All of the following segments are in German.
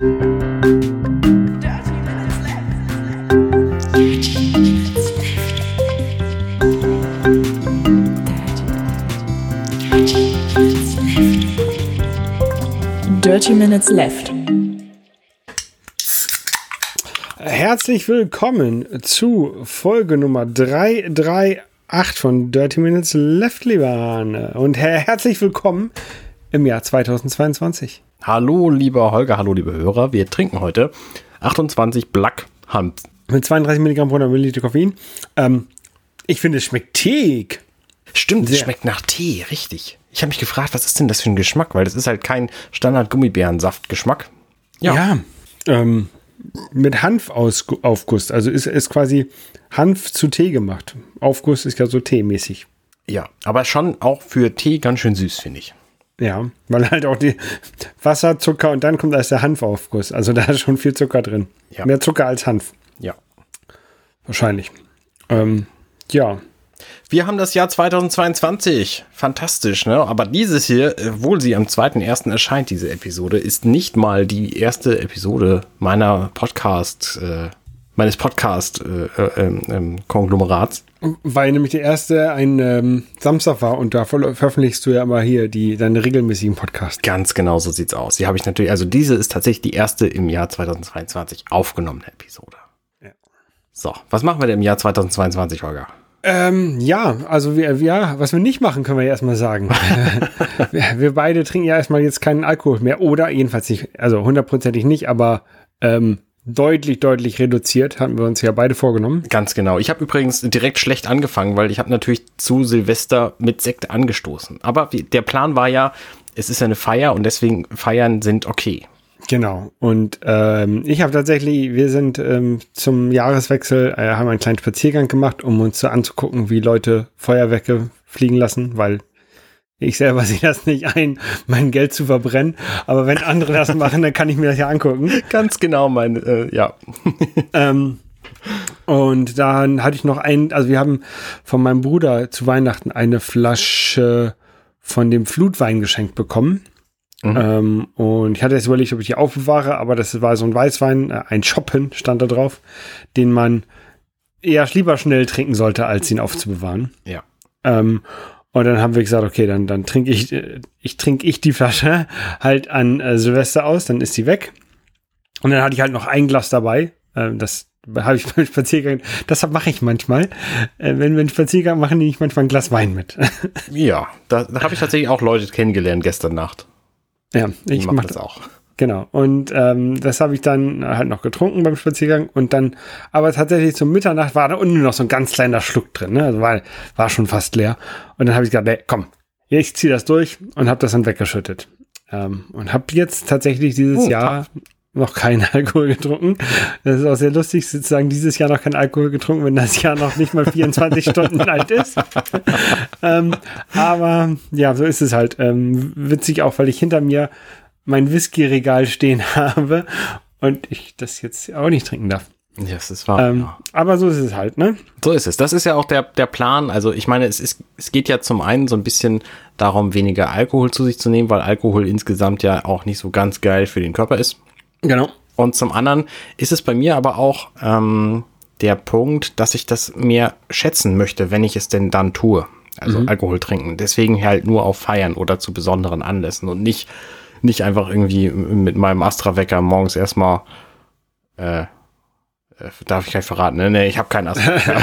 Dirty Minutes Left. Herzlich willkommen zu Folge Nummer 338 von Dirty Minutes Left, lieber Arne. Und herzlich willkommen im Jahr 2022. Hallo, lieber Holger, hallo, liebe Hörer. Wir trinken heute 28 Black Hanf. Mit 32 Milligramm pro Milliliter Koffein. Ähm, ich finde, es schmeckt teig. Stimmt, es schmeckt nach Tee, richtig. Ich habe mich gefragt, was ist denn das für ein Geschmack? Weil das ist halt kein Standard-Gummibärensaft-Geschmack. Ja, ja ähm, mit Hanfaufguss. Also ist, ist quasi Hanf zu Tee gemacht. Aufguss ist ja so teemäßig. Ja, aber schon auch für Tee ganz schön süß, finde ich. Ja, weil halt auch die Wasser, Zucker und dann kommt erst der Hanfaufguss. Also da ist schon viel Zucker drin. Ja. Mehr Zucker als Hanf. Ja. Wahrscheinlich. Ähm, ja. Wir haben das Jahr 2022. Fantastisch, ne? Aber dieses hier, obwohl sie am 2.1. erscheint, diese Episode, ist nicht mal die erste Episode meiner Podcast, äh, meines Podcast-Konglomerats. Äh, äh, Weil nämlich der erste ein ähm, Samstag war und da veröffentlichst du ja immer hier die, deine regelmäßigen Podcasts. Ganz genau so sieht's aus. Die habe ich natürlich, also diese ist tatsächlich die erste im Jahr 2022 aufgenommene Episode. Ja. So, was machen wir denn im Jahr 2022, Holger? Ähm, ja, also wir, ja, was wir nicht machen, können wir ja erstmal sagen. wir, wir, beide trinken ja erstmal jetzt keinen Alkohol mehr oder jedenfalls nicht, also hundertprozentig nicht, aber ähm, deutlich, deutlich reduziert, hatten wir uns ja beide vorgenommen. Ganz genau. Ich habe übrigens direkt schlecht angefangen, weil ich habe natürlich zu Silvester mit Sekt angestoßen. Aber der Plan war ja, es ist eine Feier und deswegen Feiern sind okay. Genau. Und ähm, ich habe tatsächlich, wir sind ähm, zum Jahreswechsel, äh, haben einen kleinen Spaziergang gemacht, um uns so anzugucken, wie Leute Feuerwerke fliegen lassen, weil ich selber sehe das nicht ein, mein Geld zu verbrennen. Aber wenn andere das machen, dann kann ich mir das ja angucken. Ganz genau, mein, äh, ja. ähm, und dann hatte ich noch ein, also wir haben von meinem Bruder zu Weihnachten eine Flasche von dem Flutwein geschenkt bekommen. Mhm. Ähm, und ich hatte jetzt überlegt, ob ich die aufbewahre, aber das war so ein Weißwein, äh, ein Schoppen stand da drauf, den man eher lieber schnell trinken sollte, als ihn aufzubewahren. Ja. Ähm, und dann haben wir gesagt, okay, dann, dann trinke ich, äh, ich trinke ich die Flasche halt an äh, Silvester aus, dann ist sie weg. Und dann hatte ich halt noch ein Glas dabei. Äh, das habe ich beim Spaziergang, das mache ich manchmal. Äh, wenn wir einen Spaziergang machen, nehme ich manchmal ein Glas Wein mit. ja, da, da habe ich tatsächlich auch Leute kennengelernt gestern Nacht. Ja, ich mache mach das auch. Genau. Und ähm, das habe ich dann halt noch getrunken beim Spaziergang. Und dann, aber tatsächlich zum Mitternacht war da unten noch so ein ganz kleiner Schluck drin. Ne? Also war, war schon fast leer. Und dann habe ich gesagt, nee, komm, ich ziehe das durch und habe das dann weggeschüttet. Ähm, und habe jetzt tatsächlich dieses oh, Jahr noch keinen Alkohol getrunken. Das ist auch sehr lustig, sozusagen dieses Jahr noch keinen Alkohol getrunken, wenn das Jahr noch nicht mal 24 Stunden alt ist. ähm, aber ja, so ist es halt. Ähm, witzig auch, weil ich hinter mir mein Whisky-Regal stehen habe und ich das jetzt auch nicht trinken darf. Ja, das ist wahr. Ähm, ja. Aber so ist es halt, ne? So ist es. Das ist ja auch der, der Plan. Also ich meine, es, ist, es geht ja zum einen so ein bisschen darum, weniger Alkohol zu sich zu nehmen, weil Alkohol insgesamt ja auch nicht so ganz geil für den Körper ist. Genau. Und zum anderen ist es bei mir aber auch ähm, der Punkt, dass ich das mehr schätzen möchte, wenn ich es denn dann tue. Also mhm. Alkohol trinken. Deswegen halt nur auf Feiern oder zu besonderen Anlässen und nicht, nicht einfach irgendwie mit meinem Astra-Wecker morgens erstmal äh, äh Darf ich gleich verraten? Ne, nee, ich habe keinen Astra-Wecker.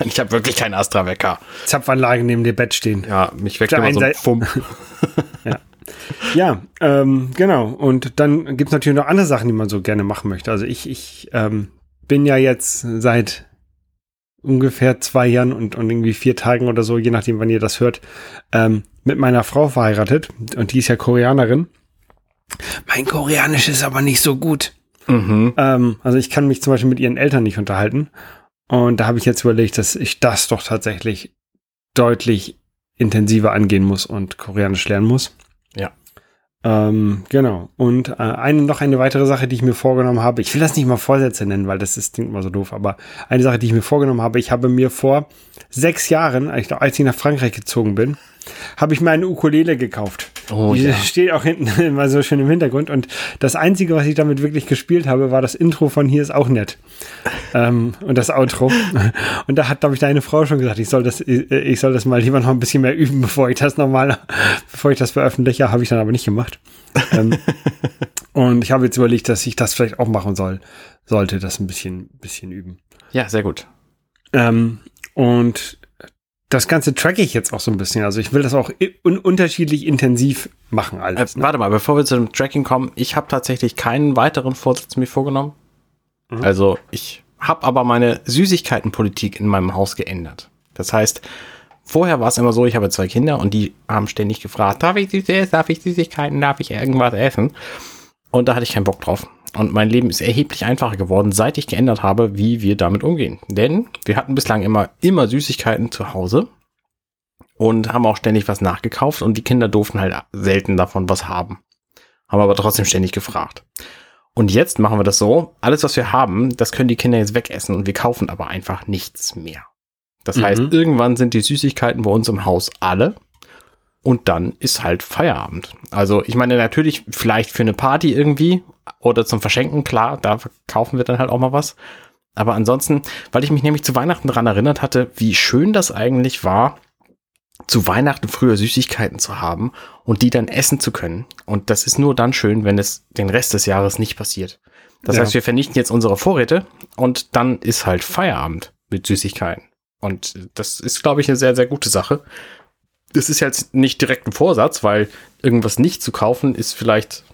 ich habe wirklich keinen Astra-Wecker. Zapfanlage neben dem Bett stehen. Ja, mich weckt immer so ein Fump. ja. Ja, ähm, genau. Und dann gibt es natürlich noch andere Sachen, die man so gerne machen möchte. Also ich, ich ähm, bin ja jetzt seit ungefähr zwei Jahren und, und irgendwie vier Tagen oder so, je nachdem, wann ihr das hört, ähm, mit meiner Frau verheiratet. Und die ist ja Koreanerin. Mein Koreanisch ist aber nicht so gut. Mhm. Ähm, also ich kann mich zum Beispiel mit ihren Eltern nicht unterhalten. Und da habe ich jetzt überlegt, dass ich das doch tatsächlich deutlich intensiver angehen muss und Koreanisch lernen muss. Ähm, genau. Und äh, eine, noch eine weitere Sache, die ich mir vorgenommen habe. Ich will das nicht mal Vorsätze nennen, weil das ist, klingt immer so doof. Aber eine Sache, die ich mir vorgenommen habe, ich habe mir vor sechs Jahren, als ich nach Frankreich gezogen bin, habe ich mir eine Ukulele gekauft. Oh, die ja. steht auch hinten immer so schön im Hintergrund. Und das Einzige, was ich damit wirklich gespielt habe, war das Intro von Hier ist auch nett. ähm, und das Outro. Und da hat, glaube ich, deine Frau schon gesagt, ich soll das, ich soll das mal lieber noch ein bisschen mehr üben, bevor ich das nochmal, bevor ich das veröffentliche. Habe ich dann aber nicht gemacht. ähm, und ich habe jetzt überlegt, dass ich das vielleicht auch machen soll, sollte, das ein bisschen, bisschen üben. Ja, sehr gut. Ähm, und das Ganze tracke ich jetzt auch so ein bisschen. Also ich will das auch un unterschiedlich intensiv machen alles. Äh, ne? Warte mal, bevor wir zu dem Tracking kommen, ich habe tatsächlich keinen weiteren Vorsatz mir vorgenommen. Mhm. Also ich habe aber meine Süßigkeitenpolitik in meinem Haus geändert. Das heißt, vorher war es immer so, ich habe zwei Kinder und die haben ständig gefragt, darf ich Süßes, darf ich Süßigkeiten, darf ich irgendwas essen? Und da hatte ich keinen Bock drauf. Und mein Leben ist erheblich einfacher geworden, seit ich geändert habe, wie wir damit umgehen. Denn wir hatten bislang immer, immer Süßigkeiten zu Hause und haben auch ständig was nachgekauft und die Kinder durften halt selten davon was haben. Haben aber trotzdem ständig gefragt. Und jetzt machen wir das so, alles was wir haben, das können die Kinder jetzt wegessen und wir kaufen aber einfach nichts mehr. Das mhm. heißt, irgendwann sind die Süßigkeiten bei uns im Haus alle und dann ist halt Feierabend. Also ich meine natürlich vielleicht für eine Party irgendwie oder zum Verschenken, klar, da kaufen wir dann halt auch mal was. Aber ansonsten, weil ich mich nämlich zu Weihnachten daran erinnert hatte, wie schön das eigentlich war, zu Weihnachten früher Süßigkeiten zu haben und die dann essen zu können. Und das ist nur dann schön, wenn es den Rest des Jahres nicht passiert. Das ja. heißt, wir vernichten jetzt unsere Vorräte und dann ist halt Feierabend mit Süßigkeiten. Und das ist, glaube ich, eine sehr, sehr gute Sache das ist jetzt nicht direkt ein Vorsatz, weil irgendwas nicht zu kaufen ist vielleicht,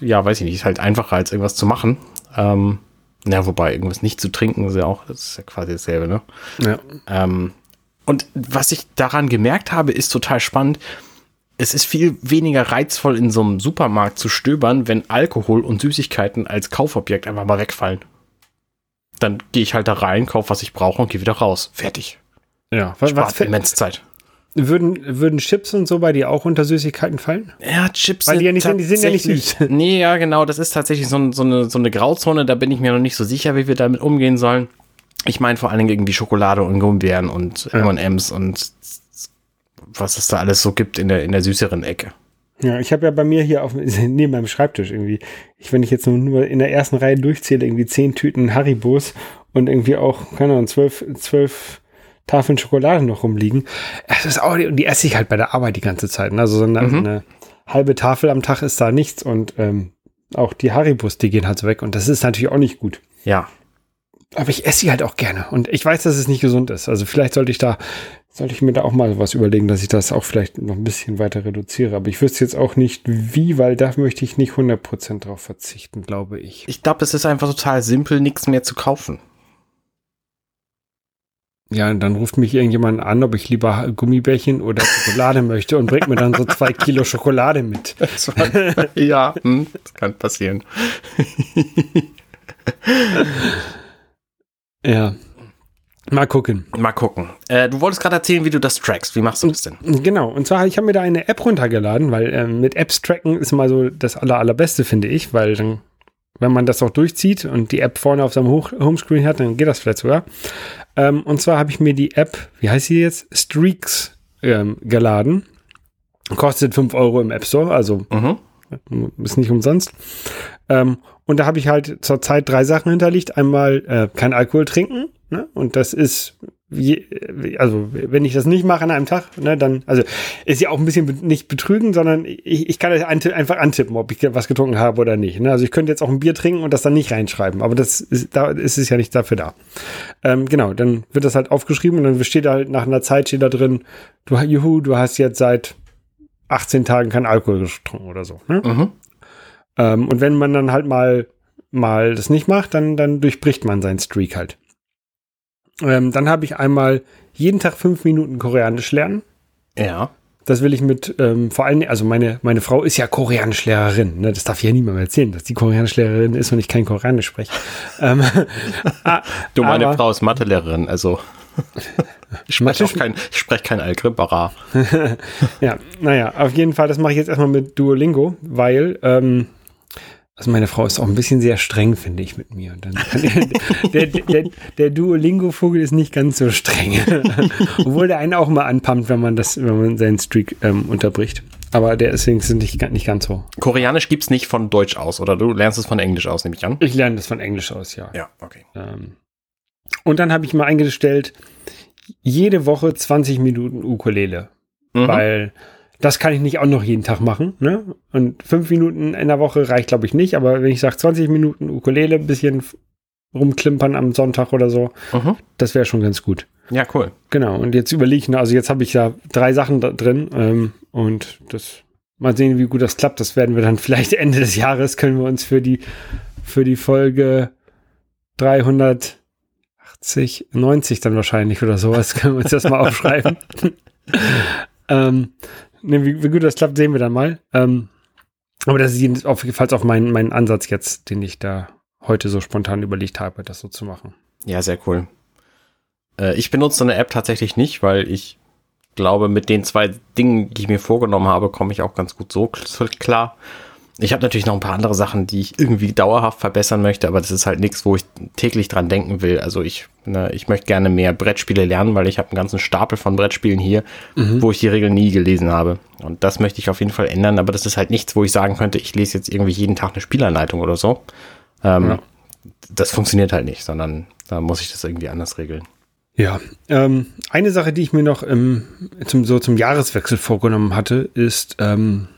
ja, weiß ich nicht, ist halt einfacher als irgendwas zu machen. Ähm, ja, wobei irgendwas nicht zu trinken ist ja auch, das ist ja quasi dasselbe, ne? Ja. Ähm, und was ich daran gemerkt habe, ist total spannend. Es ist viel weniger reizvoll, in so einem Supermarkt zu stöbern, wenn Alkohol und Süßigkeiten als Kaufobjekt einfach mal wegfallen. Dann gehe ich halt da rein, kaufe, was ich brauche und gehe wieder raus. Fertig. Ja, was, Spart was immens Zeit. Würden, würden Chips und so bei dir auch unter Süßigkeiten fallen? Ja, Chips Weil die, ja nicht, sind, die sind ja nicht süß. Nee, ja, genau. Das ist tatsächlich so, so, eine, so eine Grauzone. Da bin ich mir noch nicht so sicher, wie wir damit umgehen sollen. Ich meine vor allen Dingen irgendwie Schokolade und Gummibären und ja. M&M's und was es da alles so gibt in der, in der süßeren Ecke. Ja, ich habe ja bei mir hier auf, neben meinem Schreibtisch irgendwie, ich, wenn ich jetzt nur in der ersten Reihe durchzähle, irgendwie zehn Tüten Haribos und irgendwie auch, keine Ahnung, zwölf, zwölf Tafeln Schokolade noch rumliegen. Es ist auch, und die esse ich halt bei der Arbeit die ganze Zeit. Ne? Also so eine, mhm. eine, halbe Tafel am Tag ist da nichts und ähm, auch die Haribus, die gehen halt so weg und das ist natürlich auch nicht gut. Ja. Aber ich esse sie halt auch gerne und ich weiß, dass es nicht gesund ist. Also vielleicht sollte ich da, sollte ich mir da auch mal was überlegen, dass ich das auch vielleicht noch ein bisschen weiter reduziere. Aber ich wüsste jetzt auch nicht wie, weil da möchte ich nicht 100% drauf verzichten, glaube ich. Ich glaube, es ist einfach total simpel, nichts mehr zu kaufen. Ja, und dann ruft mich irgendjemand an, ob ich lieber Gummibärchen oder Schokolade möchte und bringt mir dann so zwei Kilo Schokolade mit. ja, hm, das kann passieren. ja. Mal gucken. Mal gucken. Äh, du wolltest gerade erzählen, wie du das trackst. Wie machst du das denn? Genau. Und zwar, ich habe mir da eine App runtergeladen, weil äh, mit Apps tracken ist mal so das aller, allerbeste, finde ich, weil dann wenn man das auch durchzieht und die App vorne auf seinem Homescreen hat, dann geht das vielleicht sogar. Ähm, und zwar habe ich mir die App, wie heißt sie jetzt? Streaks ähm, geladen. Kostet 5 Euro im App Store, also mhm. ist nicht umsonst. Ähm, und da habe ich halt zurzeit drei Sachen hinterlegt. Einmal äh, kein Alkohol trinken. Ne? Und das ist also wenn ich das nicht mache an einem Tag, ne, dann, also ist ja auch ein bisschen nicht betrügen, sondern ich, ich kann einfach antippen, ob ich was getrunken habe oder nicht. Ne? Also ich könnte jetzt auch ein Bier trinken und das dann nicht reinschreiben, aber das ist, da ist es ja nicht dafür da. Ähm, genau, dann wird das halt aufgeschrieben und dann steht halt nach einer Zeit steht da drin, du, juhu, du hast jetzt seit 18 Tagen kein Alkohol getrunken oder so. Ne? Mhm. Ähm, und wenn man dann halt mal mal das nicht macht, dann, dann durchbricht man seinen Streak halt. Ähm, dann habe ich einmal jeden Tag fünf Minuten Koreanisch lernen. Ja. Das will ich mit, ähm, vor allem, also meine, meine Frau ist ja Koreanischlehrerin. Ne? Das darf ja niemand erzählen, dass die Koreanischlehrerin ist und ich kein Koreanisch spreche. ähm, du, meine aber, Frau ist Mathelehrerin, also ich spreche kein, ich spreche kein Algebra. ja, naja, auf jeden Fall, das mache ich jetzt erstmal mit Duolingo, weil ähm, Also meine Frau ist auch ein bisschen sehr streng, finde ich, mit mir. Und dann der, der, der, Duolingo-Vogel ist nicht ganz so streng. Obwohl der einen auch mal anpumpt, wenn man das, wenn man seinen Streak ähm, unterbricht. Aber der ist nicht, nicht ganz so. Koreanisch gibt's nicht von Deutsch aus, oder du lernst es von Englisch aus, nehme ich an? Ich lerne das von Englisch aus, ja. Ja, okay. Ähm, und dann habe ich mal eingestellt, jede Woche 20 Minuten Ukulele. Mhm. Weil das kann ich nicht auch noch jeden Tag machen. Ne? Und fünf Minuten in der Woche reicht, glaube ich, nicht. Aber wenn ich sage 20 Minuten Ukulele, ein bisschen rumklimpern am Sonntag oder so, mhm. das wäre schon ganz gut. Ja, cool. Genau. Und jetzt überlege ich, also jetzt habe ich ja drei Sachen da drin ähm, und das mal sehen, wie gut das klappt. Das werden wir dann vielleicht Ende des Jahres können wir uns für die für die Folge 380, 90 dann wahrscheinlich oder sowas können wir uns das mal aufschreiben. ähm, Ne, wie, wie, gut das klappt, sehen wir dann mal. Ähm, aber das ist jedenfalls auf meinen, meinen Ansatz jetzt, den ich da heute so spontan überlegt habe, das so zu machen. Ja, sehr cool. Äh, ich benutze so eine App tatsächlich nicht, weil ich glaube, mit den zwei Dingen, die ich mir vorgenommen habe, komme ich auch ganz gut so klar. Ich habe natürlich noch ein paar andere Sachen, die ich irgendwie dauerhaft verbessern möchte, aber das ist halt nichts, wo ich täglich dran denken will. Also ich, ne, ich möchte gerne mehr Brettspiele lernen, weil ich habe einen ganzen Stapel von Brettspielen hier, mhm. wo ich die Regeln nie gelesen habe. Und das möchte ich auf jeden Fall ändern, aber das ist halt nichts, wo ich sagen könnte, ich lese jetzt irgendwie jeden Tag eine Spielanleitung oder so. Ähm, ja. Das funktioniert halt nicht, sondern da muss ich das irgendwie anders regeln. Ja, ähm, eine Sache, die ich mir noch im, zum, so zum Jahreswechsel vorgenommen hatte, ist, ähm,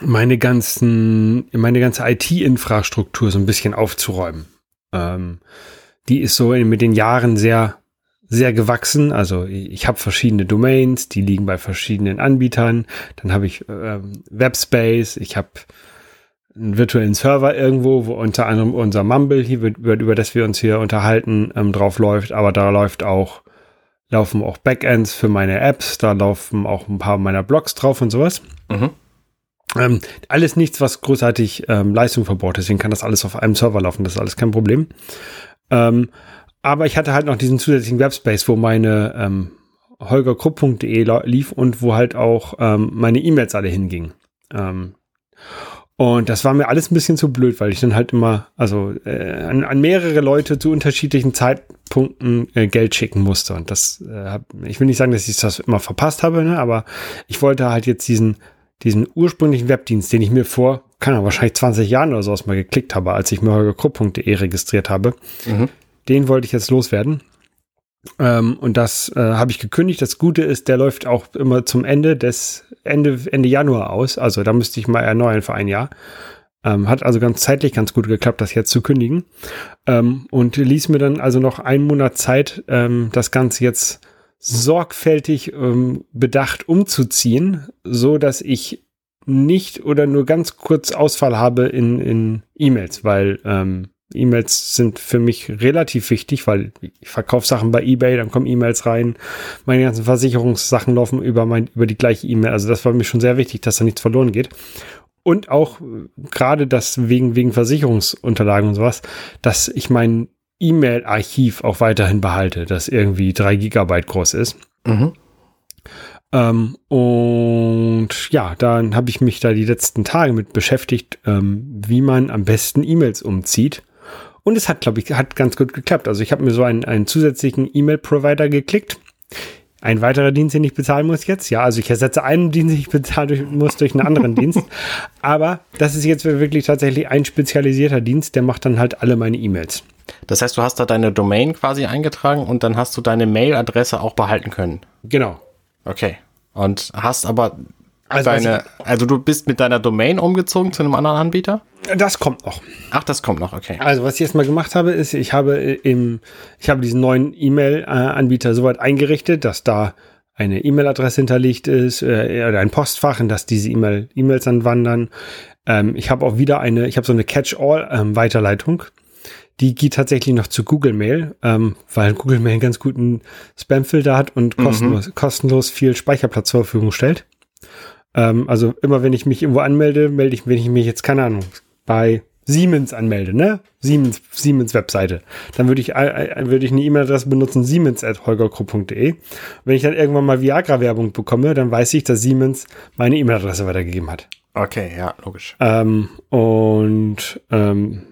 meine ganzen, meine ganze IT-Infrastruktur so ein bisschen aufzuräumen. Ähm, die ist so mit den Jahren sehr, sehr gewachsen. Also ich habe verschiedene Domains, die liegen bei verschiedenen Anbietern. Dann habe ich ähm, Webspace, ich habe einen virtuellen Server irgendwo, wo unter anderem unser Mumble hier, über, über das wir uns hier unterhalten, ähm, drauf läuft. Aber da läuft auch, laufen auch Backends für meine Apps, da laufen auch ein paar meiner Blogs drauf und sowas. Mhm. Ähm, alles nichts, was großartig ähm, Leistung verbraucht. Deswegen kann das alles auf einem Server laufen. Das ist alles kein Problem. Ähm, aber ich hatte halt noch diesen zusätzlichen Webspace, wo meine ähm, holgerkrupp.de lief und wo halt auch ähm, meine E-Mails alle hingingen. Ähm, und das war mir alles ein bisschen zu blöd, weil ich dann halt immer, also äh, an, an mehrere Leute zu unterschiedlichen Zeitpunkten äh, Geld schicken musste. Und das, äh, hab, ich will nicht sagen, dass ich das immer verpasst habe, ne, aber ich wollte halt jetzt diesen diesen ursprünglichen Webdienst, den ich mir vor, kann ja wahrscheinlich 20 Jahren oder so aus mal geklickt habe, als ich mir holgerkrupp.de registriert habe, mhm. den wollte ich jetzt loswerden. Ähm, und das äh, habe ich gekündigt. Das Gute ist, der läuft auch immer zum Ende des Ende, Ende Januar aus. Also da müsste ich mal erneuern für ein Jahr. Ähm, hat also ganz zeitlich ganz gut geklappt, das jetzt zu kündigen. Ähm, und ließ mir dann also noch einen Monat Zeit, ähm, das Ganze jetzt sorgfältig ähm, bedacht umzuziehen, so dass ich nicht oder nur ganz kurz Ausfall habe in, in E-Mails, weil ähm, E-Mails sind für mich relativ wichtig, weil ich verkaufe Sachen bei eBay, dann kommen E-Mails rein. Meine ganzen Versicherungssachen laufen über, mein, über die gleiche E-Mail. Also das war mir schon sehr wichtig, dass da nichts verloren geht. Und auch gerade das wegen, wegen Versicherungsunterlagen und sowas, dass ich meinen E-Mail-Archiv auch weiterhin behalte, das irgendwie drei Gigabyte groß ist. Mhm. Ähm, und ja, dann habe ich mich da die letzten Tage mit beschäftigt, ähm, wie man am besten E-Mails umzieht. Und es hat, glaube ich, hat ganz gut geklappt. Also ich habe mir so einen, einen zusätzlichen E-Mail-Provider geklickt. Ein weiterer Dienst, den ich bezahlen muss jetzt. Ja, also ich ersetze einen Dienst, den ich bezahlen durch, muss durch einen anderen Dienst. Aber das ist jetzt wirklich tatsächlich ein spezialisierter Dienst, der macht dann halt alle meine E-Mails. Das heißt, du hast da deine Domain quasi eingetragen und dann hast du deine Mailadresse auch behalten können. Genau. Okay. Und hast aber also deine, also du bist mit deiner Domain umgezogen zu einem anderen Anbieter? Das kommt noch. Ach, das kommt noch, okay. Also was ich jetzt mal gemacht habe, ist, ich habe im, ich habe diesen neuen E-Mail-Anbieter soweit eingerichtet, dass da eine E-Mail-Adresse hinterlegt ist äh, oder ein Postfach, in das diese E-Mail, E-Mails dann wandern. Ähm, ich habe auch wieder eine, ich habe so eine Catch-all-Weiterleitung. Ähm, die geht tatsächlich noch zu Google Mail, ähm, weil Google Mail einen ganz guten Spamfilter hat und mhm. kostenlos, mhm. kostenlos viel Speicherplatz zur Verfügung stellt. Ähm, also immer wenn ich mich irgendwo anmelde, melde ich, wenn ich mich jetzt, keine Ahnung, bei Siemens anmelde, ne? Siemens, Siemens Webseite. Dann würde ich, äh, äh würde ich eine E-Mail-Adresse benutzen, siemens.holgerkrupp.de. Wenn ich dann irgendwann mal Viagra-Werbung bekomme, dann weiß ich, dass Siemens meine E-Mail-Adresse weitergegeben hat. Okay, ja, logisch. Ähm, und ähm,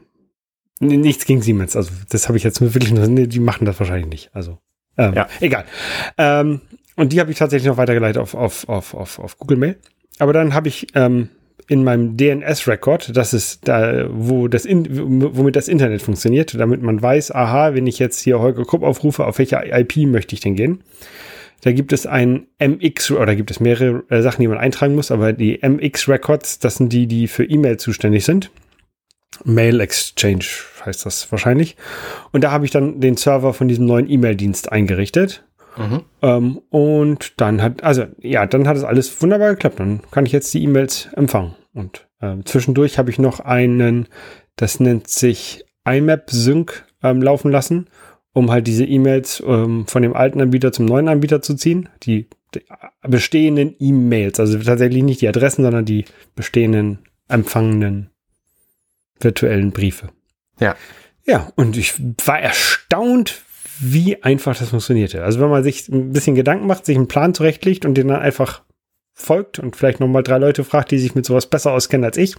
nichts gegen Siemens. Also das habe ich jetzt wirklich nur, nee, die machen das wahrscheinlich nicht. Also ähm, ja. egal. Ähm, und die habe ich tatsächlich noch weitergeleitet auf, auf, auf, auf, auf Google Mail. Aber dann habe ich ähm, in meinem DNS-Record, das ist da, wo das in, womit das Internet funktioniert, damit man weiß, aha, wenn ich jetzt hier Holger Krupp aufrufe, auf welche IP möchte ich denn gehen? Da gibt es ein MX, oder gibt es mehrere äh, Sachen, die man eintragen muss, aber die MX-Records, das sind die, die für E-Mail zuständig sind. Mail Exchange heißt das wahrscheinlich. Und da habe ich dann den Server von diesem neuen E-Mail-Dienst eingerichtet. Mhm. Ähm, und dann hat, also ja, dann hat es alles wunderbar geklappt. Dann kann ich jetzt die E-Mails empfangen. Und äh, zwischendurch habe ich noch einen, das nennt sich IMAP Sync ähm, laufen lassen, um halt diese E-Mails ähm, von dem alten Anbieter zum neuen Anbieter zu ziehen. Die, die bestehenden E-Mails, also tatsächlich nicht die Adressen, sondern die bestehenden empfangenen virtuellen Briefe. Ja. Ja, und ich war erstaunt, wie einfach das funktionierte. Also wenn man sich ein bisschen Gedanken macht, sich einen Plan zurechtlegt und den dann einfach folgt und vielleicht nochmal drei Leute fragt, die sich mit sowas besser auskennen als ich,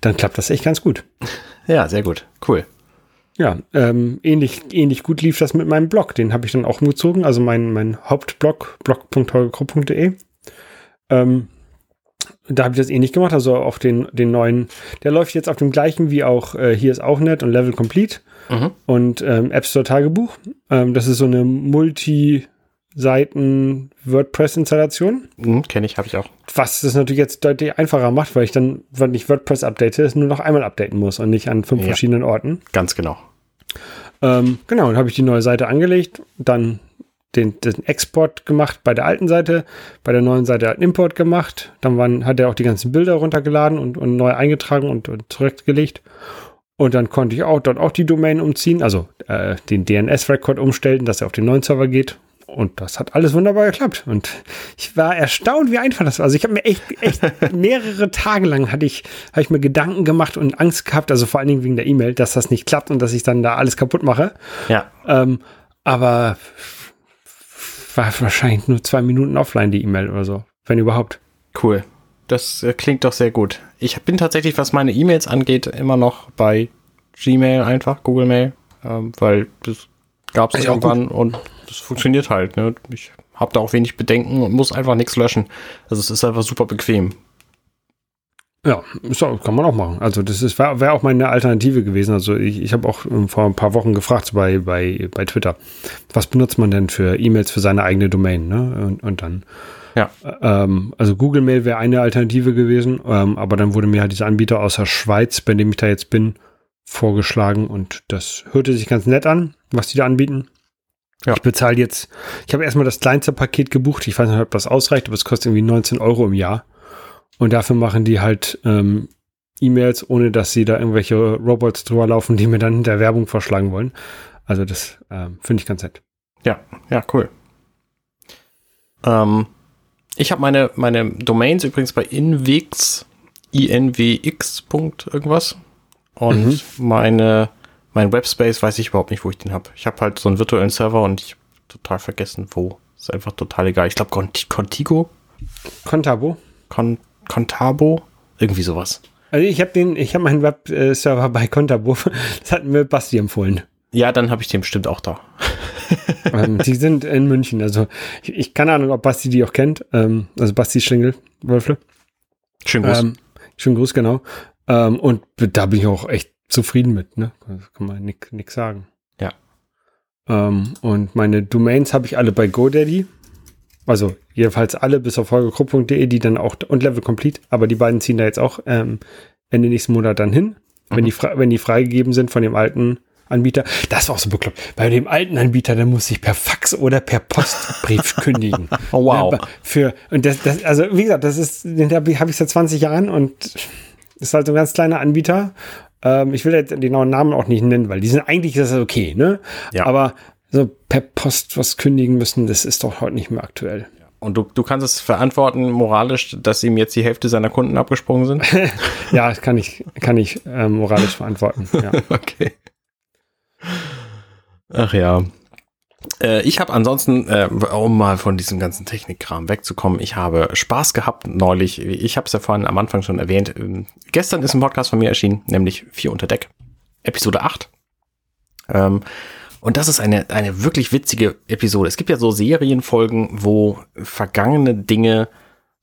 dann klappt das echt ganz gut. Ja, sehr gut. Cool. Ja, ähm, ähnlich, ähnlich gut lief das mit meinem Blog. Den habe ich dann auch umgezogen, also mein, mein Hauptblog, blog.holgerkrupp.de. Ähm, da habe ich das ähnlich gemacht, also auf den, den neuen, der läuft jetzt auf dem gleichen wie auch äh, hier ist auch nett und Level Complete mhm. und ähm, App Store Tagebuch. Ähm, das ist so eine Multi-Seiten WordPress-Installation. Mhm, Kenne ich, habe ich auch. Was das natürlich jetzt deutlich einfacher macht, weil ich dann, wenn ich WordPress update, es nur noch einmal updaten muss und nicht an fünf ja. verschiedenen Orten. Ganz genau. Ähm, genau, dann habe ich die neue Seite angelegt, dann den, den Export gemacht bei der alten Seite, bei der neuen Seite hat Import gemacht, dann waren, hat er auch die ganzen Bilder runtergeladen und, und neu eingetragen und, und zurückgelegt. Und dann konnte ich auch dort auch die Domain umziehen, also äh, den DNS-Record umstellen, dass er auf den neuen Server geht. Und das hat alles wunderbar geklappt. Und ich war erstaunt, wie einfach das war. Also ich habe mir echt, echt mehrere Tage lang hatte ich, habe ich mir Gedanken gemacht und Angst gehabt, also vor allen Dingen wegen der E-Mail, dass das nicht klappt und dass ich dann da alles kaputt mache. Ja. Ähm, aber war wahrscheinlich nur zwei Minuten offline, die E-Mail oder so, wenn überhaupt. Cool. Das äh, klingt doch sehr gut. Ich bin tatsächlich, was meine E-Mails angeht, immer noch bei Gmail einfach, Google Mail, ähm, weil das gab es irgendwann und das funktioniert halt. Ne? Ich habe da auch wenig Bedenken und muss einfach nichts löschen. Also es ist einfach super bequem. Ja, so, kann man auch machen. Also das ist wäre wär auch meine Alternative gewesen. Also ich, ich habe auch ähm, vor ein paar Wochen gefragt bei, bei, bei Twitter, was benutzt man denn für E-Mails für seine eigene Domain? Ne? Und, und dann, ja. Ähm, also Google Mail wäre eine Alternative gewesen, ähm, aber dann wurde mir halt dieser Anbieter aus der Schweiz, bei dem ich da jetzt bin, vorgeschlagen und das hörte sich ganz nett an, was die da anbieten. Ja. Ich bezahle jetzt, ich habe erstmal das kleinste Paket gebucht. Ich weiß nicht, ob das ausreicht, aber es kostet irgendwie 19 Euro im Jahr. Und dafür machen die halt ähm, E-Mails, ohne dass sie da irgendwelche Robots drüber laufen, die mir dann hinter Werbung verschlagen wollen. Also das ähm, finde ich ganz nett. Ja, ja, cool. Ähm, ich habe meine, meine Domains übrigens bei Invix, inwx. irgendwas. Und mhm. meine, mein Webspace weiß ich überhaupt nicht, wo ich den habe. Ich habe halt so einen virtuellen Server und ich habe total vergessen, wo. Ist einfach total egal. Ich glaube Contigo. Contabo. Con Contabo, irgendwie sowas. Also ich habe den, ich habe meinen Webserver bei Contabo. Das hat mir Basti empfohlen. Ja, dann habe ich den bestimmt auch da. ähm, die sind in München. Also ich, ich keine Ahnung, ob Basti die auch kennt. Ähm, also Basti Schlingel, Wölfle. Schönen Gruß. Ähm, schönen Gruß, genau. Ähm, und da bin ich auch echt zufrieden mit. Ne? Kann man nix sagen. Ja. Ähm, und meine Domains habe ich alle bei GoDaddy. Also jedenfalls alle bis auf holgerkrupp.de, die dann auch und Level Complete, aber die beiden ziehen da jetzt auch ähm, Ende nächsten Monat dann hin, mhm. wenn, die wenn die freigegeben sind von dem alten Anbieter. Das war auch so bekloppt. Bei dem alten Anbieter, der muss ich per Fax oder per Postbrief kündigen. Oh, wow. Für, und das, das, also wie gesagt, das ist, den habe ich seit 20 Jahren und ist halt so ein ganz kleiner Anbieter. Ähm, ich will jetzt den genauen Namen auch nicht nennen, weil die sind eigentlich das ist okay, ne? Ja. Aber so per Post was kündigen müssen, das ist doch heute nicht mehr aktuell. Und du, du kannst es verantworten, moralisch, dass ihm jetzt die Hälfte seiner Kunden abgesprungen sind? ja, das kann ich, kann ich äh, moralisch verantworten. Ja. okay. Ach ja. Äh, ich habe ansonsten, äh, um mal von diesem ganzen Technikkram wegzukommen, ich habe Spaß gehabt neulich. Ich habe es ja vorhin am Anfang schon erwähnt. Ähm, gestern ist ein Podcast von mir erschienen, nämlich Vier unter Deck, Episode 8. Ähm, und das ist eine, eine wirklich witzige Episode. Es gibt ja so Serienfolgen, wo vergangene Dinge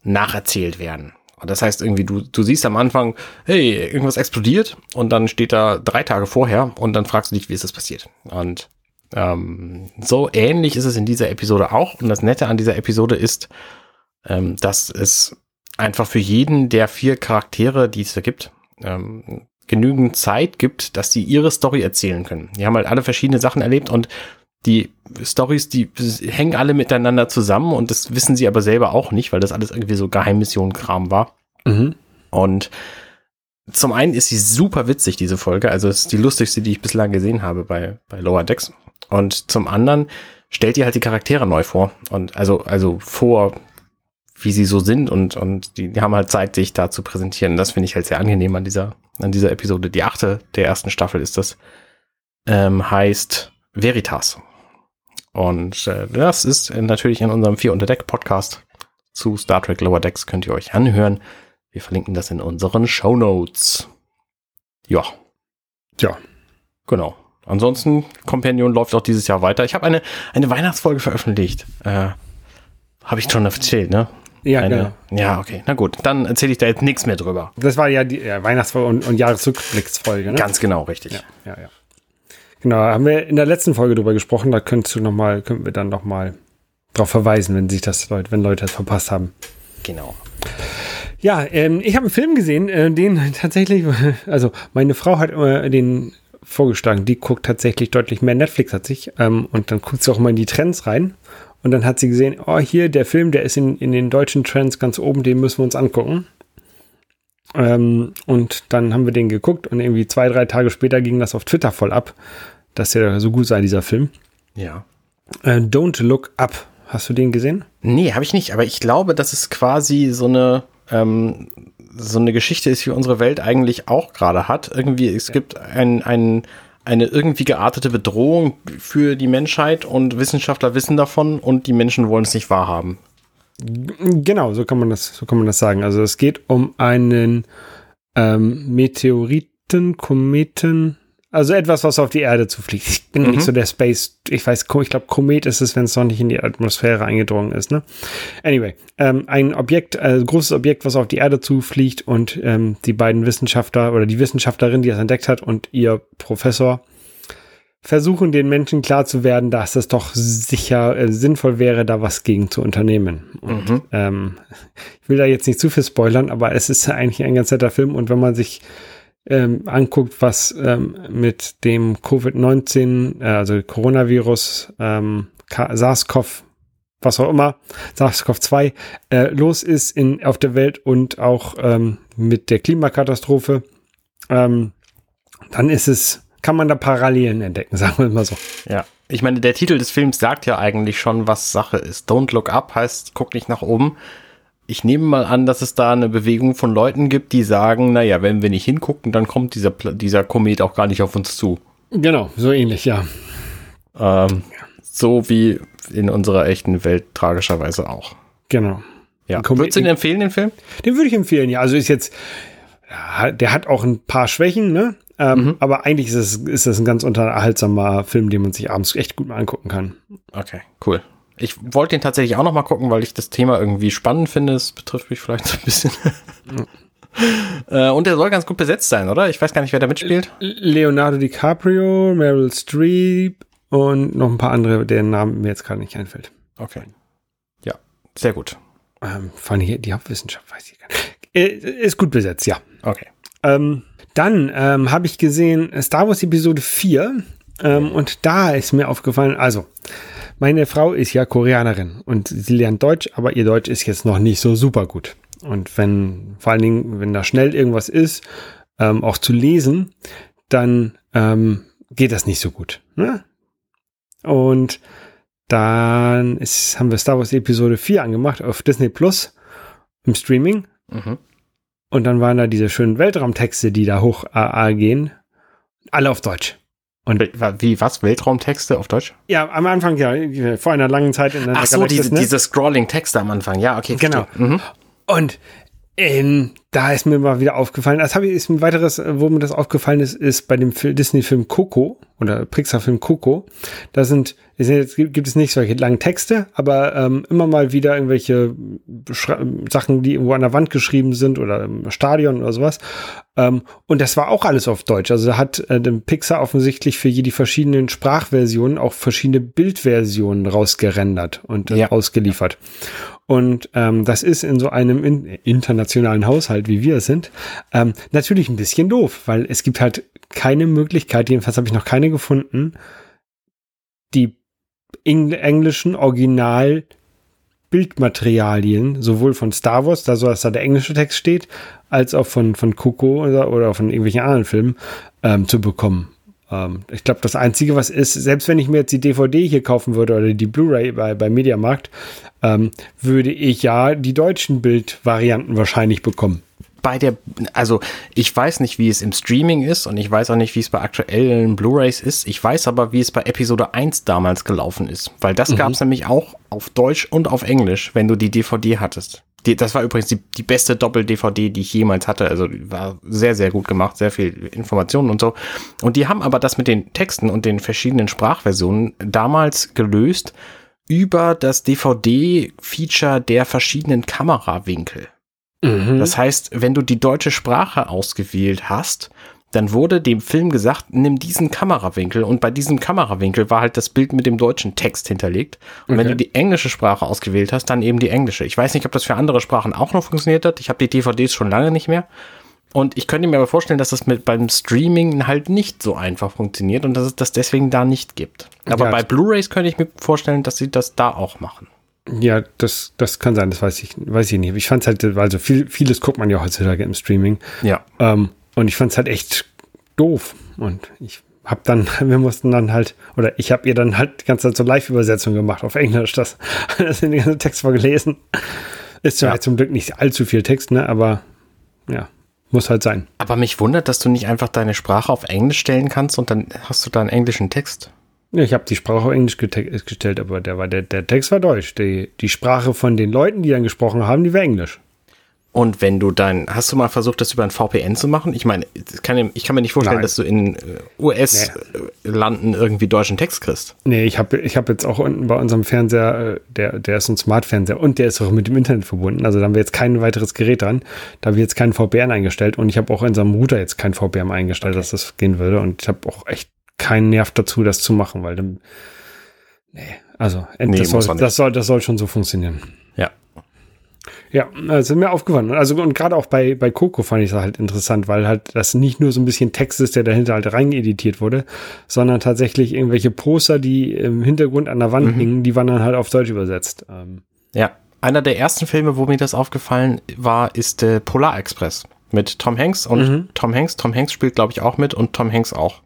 nacherzählt werden. Und das heißt irgendwie, du, du siehst am Anfang, hey, irgendwas explodiert und dann steht da drei Tage vorher und dann fragst du dich, wie ist das passiert? Und ähm, so ähnlich ist es in dieser Episode auch. Und das Nette an dieser Episode ist, ähm, dass es einfach für jeden der vier Charaktere, die es da gibt, ähm, genügend Zeit gibt, dass sie ihre Story erzählen können. Die haben halt alle verschiedene Sachen erlebt und die Stories, die hängen alle miteinander zusammen und das wissen sie aber selber auch nicht, weil das alles irgendwie so Geheimmission-Kram war. Mhm. Und zum einen ist sie super witzig, diese Folge. Also es ist die lustigste, die ich bislang gesehen habe bei, bei Lower Decks. Und zum anderen stellt ihr halt die Charaktere neu vor. Und also, also vor, wie sie so sind und, und die, die haben halt Zeit, sich da zu präsentieren. Das finde ich halt sehr angenehm an dieser, an dieser Episode. Die achte der ersten Staffel ist das. Ähm, heißt Veritas. Und äh, das ist natürlich in unserem Vier unter Deck Podcast zu Star Trek Lower Decks könnt ihr euch anhören. Wir verlinken das in unseren Show Notes. Ja. Ja. Genau. Ansonsten, Companion läuft auch dieses Jahr weiter. Ich habe eine, eine Weihnachtsfolge veröffentlicht. Äh, habe ich schon erzählt, ne? Ja, eine, genau. Ja, okay. Na gut, dann erzähle ich da jetzt nichts mehr drüber. Das war ja die ja, Weihnachtsfolge und, und Jahresrückblicksfolge, ne? Ganz genau, richtig. Ja, ja, ja. Genau, haben wir in der letzten Folge drüber gesprochen. Da könntest du noch mal, können wir dann noch mal drauf verweisen, wenn sich das Leute, wenn Leute das verpasst haben. Genau. Ja, ähm, ich habe einen Film gesehen, äh, den tatsächlich, also meine Frau hat immer den vorgeschlagen, die guckt tatsächlich deutlich mehr Netflix als ich ähm, und dann guckt sie auch mal in die Trends rein und dann hat sie gesehen, oh hier der Film, der ist in, in den deutschen Trends ganz oben, den müssen wir uns angucken. Ähm, und dann haben wir den geguckt und irgendwie zwei, drei Tage später ging das auf Twitter voll ab, dass der so gut sei, dieser Film. Ja. Äh, Don't Look Up. Hast du den gesehen? Nee, habe ich nicht, aber ich glaube, dass es quasi so eine, ähm, so eine Geschichte ist, wie unsere Welt eigentlich auch gerade hat. Irgendwie, es ja. gibt ein, ein, eine irgendwie geartete Bedrohung für die Menschheit und Wissenschaftler wissen davon und die Menschen wollen es nicht wahrhaben. Genau, so kann man das, so kann man das sagen. Also es geht um einen ähm, Meteoriten, Kometen, also etwas, was auf die Erde zufliegt. Ich bin mhm. nicht so der Space, ich weiß, ich glaube, Komet ist es, wenn es noch nicht in die Atmosphäre eingedrungen ist. Ne? Anyway, ähm, ein Objekt, ein äh, großes Objekt, was auf die Erde zufliegt und ähm, die beiden Wissenschaftler oder die Wissenschaftlerin, die das entdeckt hat und ihr Professor versuchen den Menschen klar zu werden, dass es doch sicher äh, sinnvoll wäre, da was gegen zu unternehmen. Und, mhm. ähm, ich will da jetzt nicht zu viel spoilern, aber es ist eigentlich ein ganz netter Film und wenn man sich ähm, anguckt, was ähm, mit dem Covid-19, äh, also Coronavirus, ähm, SARS-CoV, was auch immer, SARS-CoV-2 äh, los ist in, auf der Welt und auch ähm, mit der Klimakatastrophe, ähm, dann ist es kann man da Parallelen entdecken, sagen wir mal so. Ja. Ich meine, der Titel des Films sagt ja eigentlich schon, was Sache ist. Don't look up heißt, guck nicht nach oben. Ich nehme mal an, dass es da eine Bewegung von Leuten gibt, die sagen, naja, wenn wir nicht hingucken, dann kommt dieser, dieser Komet auch gar nicht auf uns zu. Genau, so ähnlich, ja. Ähm, so wie in unserer echten Welt tragischerweise auch. Genau. Ja. Würdest du den empfehlen, den Film? Den würde ich empfehlen, ja. Also ist jetzt, der hat auch ein paar Schwächen, ne? Ähm, mhm. Aber eigentlich ist es, ist es ein ganz unterhaltsamer Film, den man sich abends echt gut mal angucken kann. Okay, cool. Ich wollte den tatsächlich auch noch mal gucken, weil ich das Thema irgendwie spannend finde. Es betrifft mich vielleicht so ein bisschen. äh, und er soll ganz gut besetzt sein, oder? Ich weiß gar nicht, wer da mitspielt. Leonardo DiCaprio, Meryl Streep und noch ein paar andere, deren Namen mir jetzt gerade nicht einfällt. Okay. Ja, sehr gut. Ähm, vor allem die Hauptwissenschaft weiß ich gar nicht. Äh, ist gut besetzt, ja. Okay. Ähm, dann ähm, habe ich gesehen Star Wars Episode 4 ähm, und da ist mir aufgefallen, also meine Frau ist ja Koreanerin und sie lernt Deutsch, aber ihr Deutsch ist jetzt noch nicht so super gut. Und wenn, vor allen Dingen, wenn da schnell irgendwas ist, ähm, auch zu lesen, dann ähm, geht das nicht so gut. Ne? Und dann ist, haben wir Star Wars Episode 4 angemacht auf Disney Plus im Streaming. Mhm. Und dann waren da diese schönen Weltraumtexte, die da hoch AA gehen. Alle auf Deutsch. Und wie was? Weltraumtexte auf Deutsch? Ja, am Anfang ja, vor einer langen Zeit in der Ach so, Galaxis, diese, ne? diese Scrolling-Texte am Anfang. Ja, okay. Genau. Mhm. Und ähm, da ist mir mal wieder aufgefallen, das habe ich, ist ein weiteres, wo mir das aufgefallen ist, ist bei dem Disney-Film Coco oder Pixar-Film Coco. Da sind, jetzt gibt es nicht solche langen Texte, aber ähm, immer mal wieder irgendwelche Schra Sachen, die irgendwo an der Wand geschrieben sind oder im Stadion oder sowas. Ähm, und das war auch alles auf Deutsch. Also da hat äh, Pixar offensichtlich für die verschiedenen Sprachversionen auch verschiedene Bildversionen rausgerendert und äh, ja. ausgeliefert. Und ähm, das ist in so einem in internationalen Haushalt, wie wir es sind, ähm, natürlich ein bisschen doof, weil es gibt halt keine Möglichkeit, jedenfalls habe ich noch keine gefunden, die englischen Original Bildmaterialien, sowohl von Star Wars, da so dass da der englische Text steht, als auch von, von Coco oder, oder von irgendwelchen anderen Filmen ähm, zu bekommen. Ähm, ich glaube, das Einzige, was ist, selbst wenn ich mir jetzt die DVD hier kaufen würde oder die Blu-ray bei, bei Mediamarkt, ähm, würde ich ja die deutschen Bildvarianten wahrscheinlich bekommen bei der, also ich weiß nicht, wie es im Streaming ist und ich weiß auch nicht, wie es bei aktuellen Blu-rays ist. Ich weiß aber, wie es bei Episode 1 damals gelaufen ist, weil das mhm. gab es nämlich auch auf Deutsch und auf Englisch, wenn du die DVD hattest. Die, das war übrigens die, die beste Doppel-DVD, die ich jemals hatte. Also war sehr, sehr gut gemacht, sehr viel Informationen und so. Und die haben aber das mit den Texten und den verschiedenen Sprachversionen damals gelöst über das DVD-Feature der verschiedenen Kamerawinkel. Mhm. Das heißt, wenn du die deutsche Sprache ausgewählt hast, dann wurde dem Film gesagt, nimm diesen Kamerawinkel und bei diesem Kamerawinkel war halt das Bild mit dem deutschen Text hinterlegt. Und okay. wenn du die englische Sprache ausgewählt hast, dann eben die englische. Ich weiß nicht, ob das für andere Sprachen auch noch funktioniert hat. Ich habe die DVDs schon lange nicht mehr. Und ich könnte mir aber vorstellen, dass das mit beim Streaming halt nicht so einfach funktioniert und dass es das deswegen da nicht gibt. Aber ja, bei Blu-rays könnte ich mir vorstellen, dass sie das da auch machen. Ja, das, das kann sein, das weiß ich, weiß ich nicht. Ich fand es halt, also viel, vieles guckt man ja heutzutage im Streaming. Ja. Ähm, und ich fand es halt echt doof. Und ich hab dann, wir mussten dann halt, oder ich habe ihr dann halt die ganze Zeit so Live-Übersetzung gemacht auf Englisch, das, das in den ganzen Text vorgelesen. Ist zwar ja. zum Glück nicht allzu viel Text, ne, aber ja, muss halt sein. Aber mich wundert, dass du nicht einfach deine Sprache auf Englisch stellen kannst und dann hast du da einen englischen Text. Ja, ich habe die Sprache auf Englisch gestellt, aber der, war, der, der Text war Deutsch. Die, die Sprache von den Leuten, die dann gesprochen haben, die war Englisch. Und wenn du dann, hast du mal versucht, das über ein VPN zu machen? Ich meine, kann, ich kann mir nicht vorstellen, Nein. dass du in äh, US-Landen nee. irgendwie deutschen Text kriegst. Nee, ich habe ich hab jetzt auch unten bei unserem Fernseher, äh, der, der ist ein Smart-Fernseher und der ist auch mit dem Internet verbunden. Also da haben wir jetzt kein weiteres Gerät dran. Da haben wir jetzt keinen VPN eingestellt und ich habe auch in unserem Router jetzt kein VPN eingestellt, okay. dass das gehen würde. Und ich habe auch echt keinen Nerv dazu, das zu machen, weil dann, nee, also nee, das, soll, das, soll, das soll schon so funktionieren. Ja. Ja, das ist mir aufgefallen. Also, und gerade auch bei, bei Coco fand ich das halt interessant, weil halt das nicht nur so ein bisschen Text ist, der dahinter halt reingeeditiert wurde, sondern tatsächlich irgendwelche Poster, die im Hintergrund an der Wand mhm. hingen, die waren dann halt auf Deutsch übersetzt. Ähm. Ja, einer der ersten Filme, wo mir das aufgefallen war, ist äh, Polar Express mit Tom Hanks und mhm. Tom Hanks. Tom Hanks spielt, glaube ich, auch mit und Tom Hanks auch.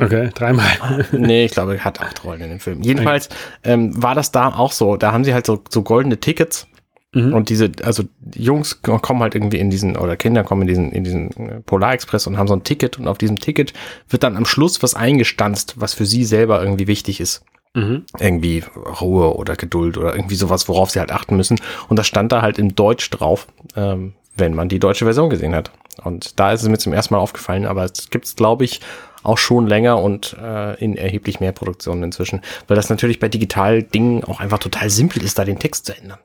Okay, dreimal. nee, ich glaube, er hat acht Rollen in dem Film. Jedenfalls ähm, war das da auch so. Da haben sie halt so, so goldene Tickets Mhm. Und diese, also Jungs kommen halt irgendwie in diesen, oder Kinder kommen in diesen, in diesen äh, Polarexpress und haben so ein Ticket und auf diesem Ticket wird dann am Schluss was eingestanzt, was für sie selber irgendwie wichtig ist. Mhm. Irgendwie Ruhe oder Geduld oder irgendwie sowas, worauf sie halt achten müssen. Und das stand da halt in Deutsch drauf, ähm, wenn man die deutsche Version gesehen hat. Und da ist es mir zum ersten Mal aufgefallen, aber es gibt es, glaube ich, auch schon länger und äh, in erheblich mehr Produktionen inzwischen, weil das natürlich bei Digital-Dingen auch einfach total simpel ist, da den Text zu ändern.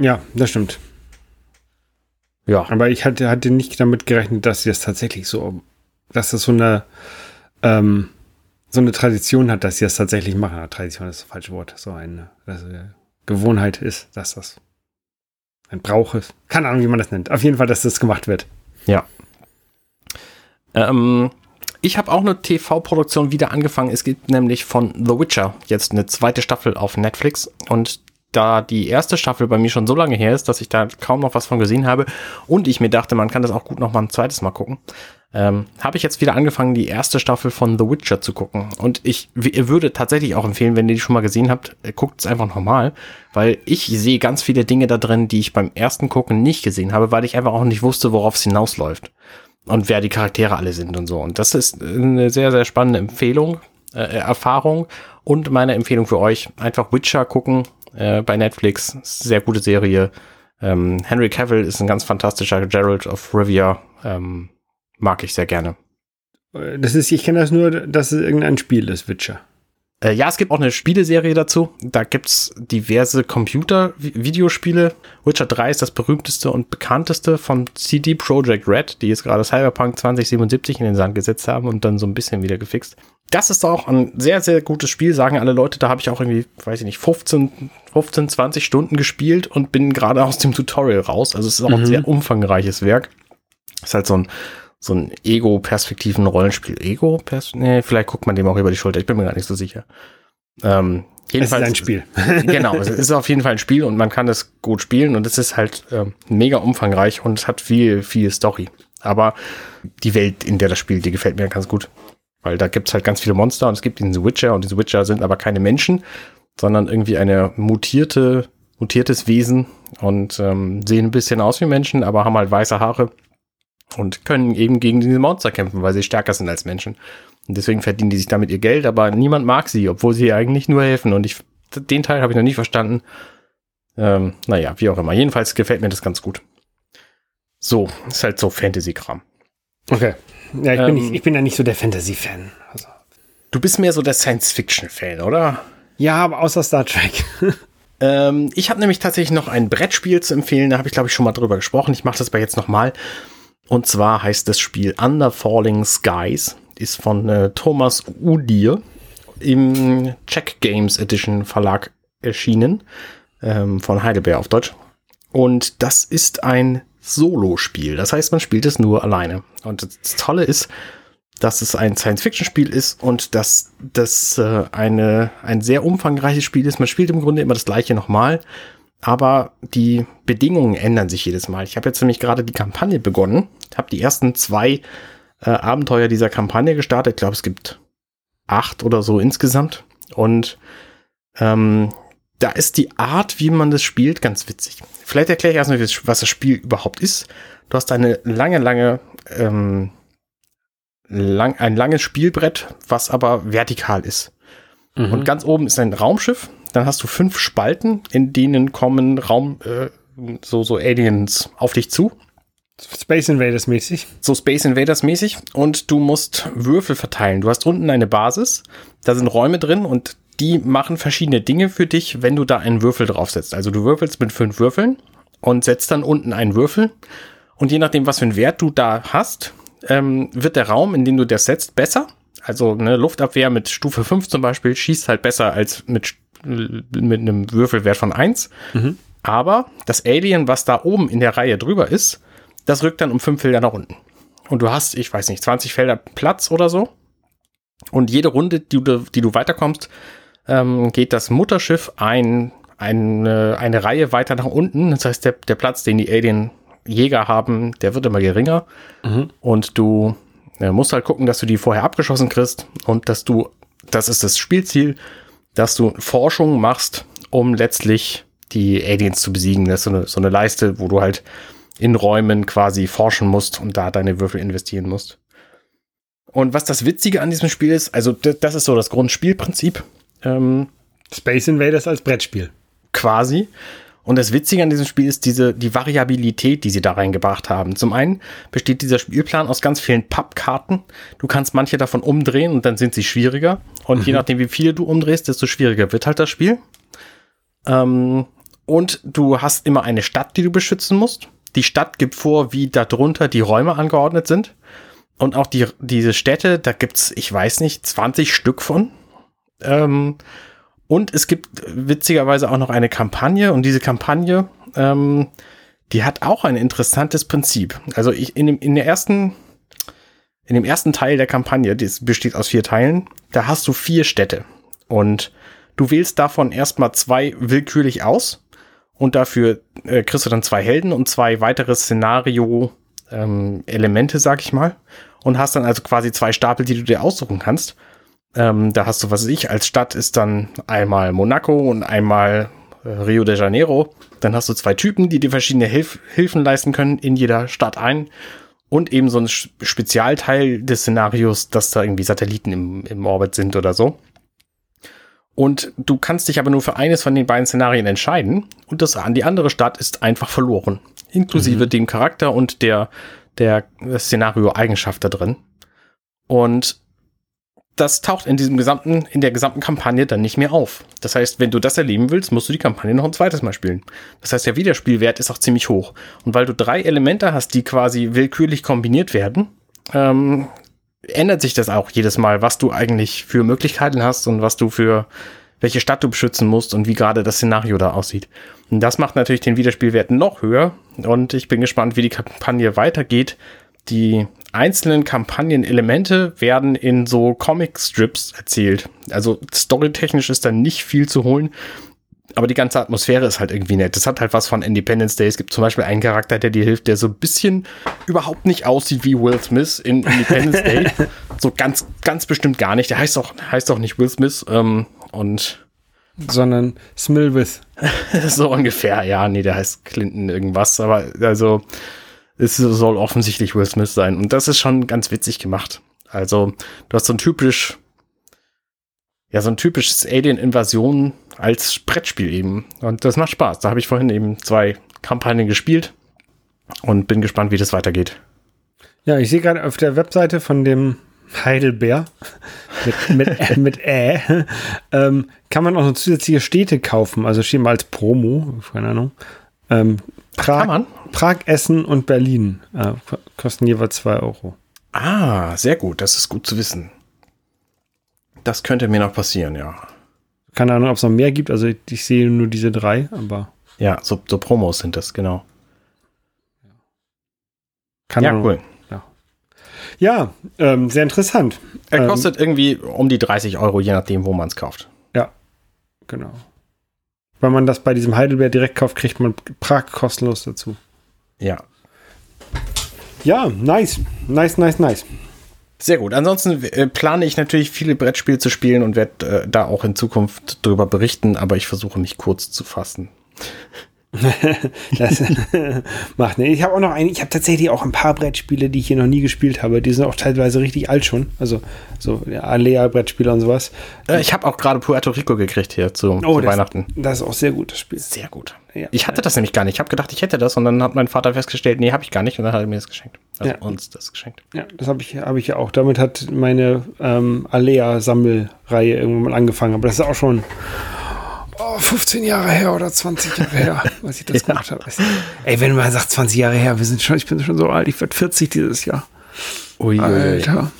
Ja, das stimmt. Ja. Aber ich hatte, hatte nicht damit gerechnet, dass sie das tatsächlich so, dass das so eine, ähm, so eine Tradition hat, dass sie das tatsächlich machen. Tradition ist das falsche Wort. So eine also Gewohnheit ist, dass das ein Brauch ist. Keine Ahnung, wie man das nennt. Auf jeden Fall, dass das gemacht wird. Ja. Ähm, ich habe auch eine TV-Produktion wieder angefangen. Es gibt nämlich von The Witcher jetzt eine zweite Staffel auf Netflix und da die erste Staffel bei mir schon so lange her ist, dass ich da kaum noch was von gesehen habe und ich mir dachte, man kann das auch gut noch mal ein zweites Mal gucken, ähm, habe ich jetzt wieder angefangen, die erste Staffel von The Witcher zu gucken. Und ich würde tatsächlich auch empfehlen, wenn ihr die schon mal gesehen habt, äh, guckt es einfach nochmal, weil ich sehe ganz viele Dinge da drin, die ich beim ersten Gucken nicht gesehen habe, weil ich einfach auch nicht wusste, worauf es hinausläuft und wer die Charaktere alle sind und so. Und das ist eine sehr, sehr spannende Empfehlung. äh, Erfahrung und meine Empfehlung für euch, einfach Witcher gucken äh, bei Netflix. Sehr gute Serie. Ähm, Henry Cavill ist ein ganz fantastischer Gerald of Rivia. Ähm, mag ich sehr gerne. Das ist, ich kenne das nur, dass es irgendein Spiel ist, Witcher. Äh, ja, es gibt auch eine Spieleserie dazu. Da gibt's diverse Computer-Videospiele. Witcher 3 ist das berühmteste und bekannteste von CD Projekt Red, die jetzt gerade Cyberpunk 2077 in den Sand gesetzt haben und dann so ein bisschen wieder gefixt. Das ist auch ein sehr, sehr gutes Spiel, sagen alle Leute. Da habe ich auch irgendwie, weiß ich nicht, 15, 15, 20 Stunden gespielt und bin gerade aus dem Tutorial raus. Also es ist auch mhm. ein sehr umfangreiches Werk. Ist halt so ein so ein Ego-Perspektiven-Rollenspiel. Ego? -Pers nee, vielleicht guckt man dem auch über die Schulter. Ich bin mir gar nicht so sicher. Ähm, jedenfalls, es ist ein Spiel. genau, es ist auf jeden Fall ein Spiel und man kann es gut spielen und es ist halt ähm, mega umfangreich und es hat viel, viel Story. Aber die Welt, in der das spielt, die gefällt mir ganz gut. Weil da gibt's halt ganz viele Monster und es gibt diese Witcher und diese Witcher sind aber keine Menschen, sondern irgendwie eine mutierte, mutiertes Wesen und ähm, sehen ein bisschen aus wie Menschen, aber haben halt weiße Haare und können eben gegen diese Monster kämpfen, weil sie stärker sind als Menschen. Und deswegen verdienen die sich damit ihr Geld, aber niemand mag sie, obwohl sie eigentlich nur helfen. Und ich, den Teil habe ich noch nie verstanden. Ähm, naja, wie auch immer. Jedenfalls gefällt mir das ganz gut. So, ist halt so Fantasy-Kram. Okay. Ja, ich, ähm, bin nicht, ich bin ja nicht so der Fantasy-Fan. Also. Du bist mehr so der Science-Fiction-Fan, oder? Ja, aber außer Star Trek. ähm, ich habe nämlich tatsächlich noch ein Brettspiel zu empfehlen. Da habe ich, glaube ich, schon mal drüber gesprochen. Ich mache das aber jetzt nochmal. Und zwar heißt das Spiel Under Falling Skies, ist von äh, Thomas Udir im Check Games Edition Verlag erschienen, ähm, von Heidelberg auf Deutsch. Und das ist ein Solo-Spiel. Das heißt, man spielt es nur alleine. Und das Tolle ist, dass es ein Science-Fiction-Spiel ist und dass das äh, eine, ein sehr umfangreiches Spiel ist. Man spielt im Grunde immer das gleiche nochmal aber die Bedingungen ändern sich jedes Mal. Ich habe jetzt nämlich gerade die Kampagne begonnen, habe die ersten zwei äh, Abenteuer dieser Kampagne gestartet. Ich glaube, es gibt acht oder so insgesamt. Und ähm, da ist die Art, wie man das spielt, ganz witzig. Vielleicht erkläre ich erstmal, was das Spiel überhaupt ist. Du hast eine lange, lange, ähm, lang, ein langes Spielbrett, was aber vertikal ist. Mhm. Und ganz oben ist ein Raumschiff dann hast du fünf Spalten, in denen kommen Raum, äh, so, so Aliens auf dich zu. Space Invaders mäßig. So Space Invaders mäßig. Und du musst Würfel verteilen. Du hast unten eine Basis, da sind Räume drin und die machen verschiedene Dinge für dich, wenn du da einen Würfel draufsetzt. Also du würfelst mit fünf Würfeln und setzt dann unten einen Würfel. Und je nachdem, was für einen Wert du da hast, ähm, wird der Raum, in den du das setzt, besser. Also eine Luftabwehr mit Stufe 5 zum Beispiel schießt halt besser als mit mit einem Würfelwert von 1. Mhm. Aber das Alien, was da oben in der Reihe drüber ist, das rückt dann um fünf Felder nach unten. Und du hast, ich weiß nicht, 20 Felder Platz oder so. Und jede Runde, die du, die du weiterkommst, ähm, geht das Mutterschiff ein, eine, eine Reihe weiter nach unten. Das heißt, der, der Platz, den die Alien-Jäger haben, der wird immer geringer. Mhm. Und du äh, musst halt gucken, dass du die vorher abgeschossen kriegst und dass du, das ist das Spielziel, dass du Forschung machst, um letztlich die Aliens zu besiegen. Das ist so eine, so eine Leiste, wo du halt in Räumen quasi forschen musst und da deine Würfel investieren musst. Und was das Witzige an diesem Spiel ist, also das ist so das Grundspielprinzip. Ähm, Space Invaders als Brettspiel. Quasi. Und das Witzige an diesem Spiel ist diese, die Variabilität, die sie da reingebracht haben. Zum einen besteht dieser Spielplan aus ganz vielen Pappkarten. Du kannst manche davon umdrehen und dann sind sie schwieriger. Und mhm. je nachdem, wie viele du umdrehst, desto schwieriger wird halt das Spiel. Ähm, und du hast immer eine Stadt, die du beschützen musst. Die Stadt gibt vor, wie darunter die Räume angeordnet sind. Und auch die, diese Städte, da gibt's, ich weiß nicht, 20 Stück von. Ähm, und es gibt witzigerweise auch noch eine Kampagne und diese Kampagne, ähm, die hat auch ein interessantes Prinzip. Also ich, in, dem, in der ersten, in dem ersten Teil der Kampagne, die besteht aus vier Teilen, da hast du vier Städte und du wählst davon erstmal zwei willkürlich aus und dafür äh, kriegst du dann zwei Helden und zwei weitere Szenario-Elemente, ähm, sag ich mal, und hast dann also quasi zwei Stapel, die du dir aussuchen kannst. Ähm, da hast du, was weiß ich, als Stadt ist dann einmal Monaco und einmal äh, Rio de Janeiro. Dann hast du zwei Typen, die dir verschiedene Hilf Hilfen leisten können in jeder Stadt ein. und eben so ein Spezialteil des Szenarios, dass da irgendwie Satelliten im, im Orbit sind oder so. Und du kannst dich aber nur für eines von den beiden Szenarien entscheiden und das an die andere Stadt ist einfach verloren. Inklusive mhm. dem Charakter und der, der Szenario-Eigenschaft da drin. Und das taucht in diesem gesamten, in der gesamten Kampagne dann nicht mehr auf. Das heißt, wenn du das erleben willst, musst du die Kampagne noch ein zweites Mal spielen. Das heißt, der Wiederspielwert ist auch ziemlich hoch. Und weil du drei Elemente hast, die quasi willkürlich kombiniert werden, ähm, ändert sich das auch jedes Mal, was du eigentlich für Möglichkeiten hast und was du für welche Stadt du beschützen musst und wie gerade das Szenario da aussieht. Und das macht natürlich den Wiederspielwert noch höher und ich bin gespannt, wie die Kampagne weitergeht. Die einzelnen Kampagnenelemente werden in so Comic-Strips erzählt. Also storytechnisch ist da nicht viel zu holen, aber die ganze Atmosphäre ist halt irgendwie nett. Das hat halt was von Independence Day. Es gibt zum Beispiel einen Charakter, der dir hilft, der so ein bisschen überhaupt nicht aussieht wie Will Smith in Independence Day. So ganz, ganz bestimmt gar nicht. Der heißt auch, heißt auch nicht Will Smith ähm, und sondern Smilwith. so ungefähr, ja, nee, der heißt Clinton irgendwas, aber also es soll offensichtlich Will Smith sein. Und das ist schon ganz witzig gemacht. Also, du hast so ein typisch, ja, so ein typisches Alien-Invasion als Brettspiel eben. Und das macht Spaß. Da habe ich vorhin eben zwei Kampagnen gespielt und bin gespannt, wie das weitergeht. Ja, ich sehe gerade auf der Webseite von dem Heidelbeer mit, mit, mit Ä, ähm, kann man auch noch zusätzliche Städte kaufen. Also stehen mal als Promo, keine Ahnung. Ähm, Prag, Kann man? Prag, Essen und Berlin äh, kosten jeweils 2 Euro. Ah, sehr gut. Das ist gut zu wissen. Das könnte mir noch passieren, ja. Keine Ahnung, ob es noch mehr gibt. Also ich sehe nur diese drei, aber. Ja, so, so Promos sind das, genau. Keine ja, Ahnung. cool. Ja, ja ähm, sehr interessant. Er kostet ähm, irgendwie um die 30 Euro, je nachdem, wo man es kauft. Ja, genau. Wenn man das bei diesem Heidelberg direkt kauft, kriegt man Prag kostenlos dazu. Ja. Ja, nice. Nice, nice, nice. Sehr gut. Ansonsten äh, plane ich natürlich viele Brettspiele zu spielen und werde äh, da auch in Zukunft drüber berichten, aber ich versuche mich kurz zu fassen. das macht ne. Ich habe auch noch ein, ich habe tatsächlich auch ein paar Brettspiele, die ich hier noch nie gespielt habe. Die sind auch teilweise richtig alt schon. Also so ja, Alea-Brettspiele und sowas. Äh, ich habe auch gerade Puerto Rico gekriegt hier zu, oh, zu das, Weihnachten. Das ist auch sehr gut, das Spiel. Sehr gut. Ja. Ich hatte das nämlich gar nicht. Ich habe gedacht, ich hätte das und dann hat mein Vater festgestellt, nee, habe ich gar nicht und dann hat er mir das geschenkt. Also ja. uns das geschenkt. Ja, das habe ich, hab ich ja auch. Damit hat meine ähm, Alea-Sammelreihe irgendwann mal angefangen. Aber das ist auch schon oh, 15 Jahre her oder 20 Jahre her, was ich das ja. gemacht habe. Ey, wenn man sagt 20 Jahre her, wir sind schon, ich bin schon so alt, ich werde 40 dieses Jahr. Ui, Alter.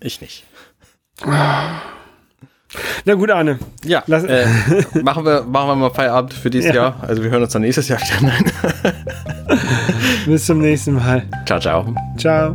Ich nicht. Na gut, Arne. Ja, Lass, äh, machen, wir, machen wir mal Feierabend für dieses ja. Jahr. Also wir hören uns dann nächstes Jahr wieder. Nein. Bis zum nächsten Mal. Ciao, ciao. Ciao.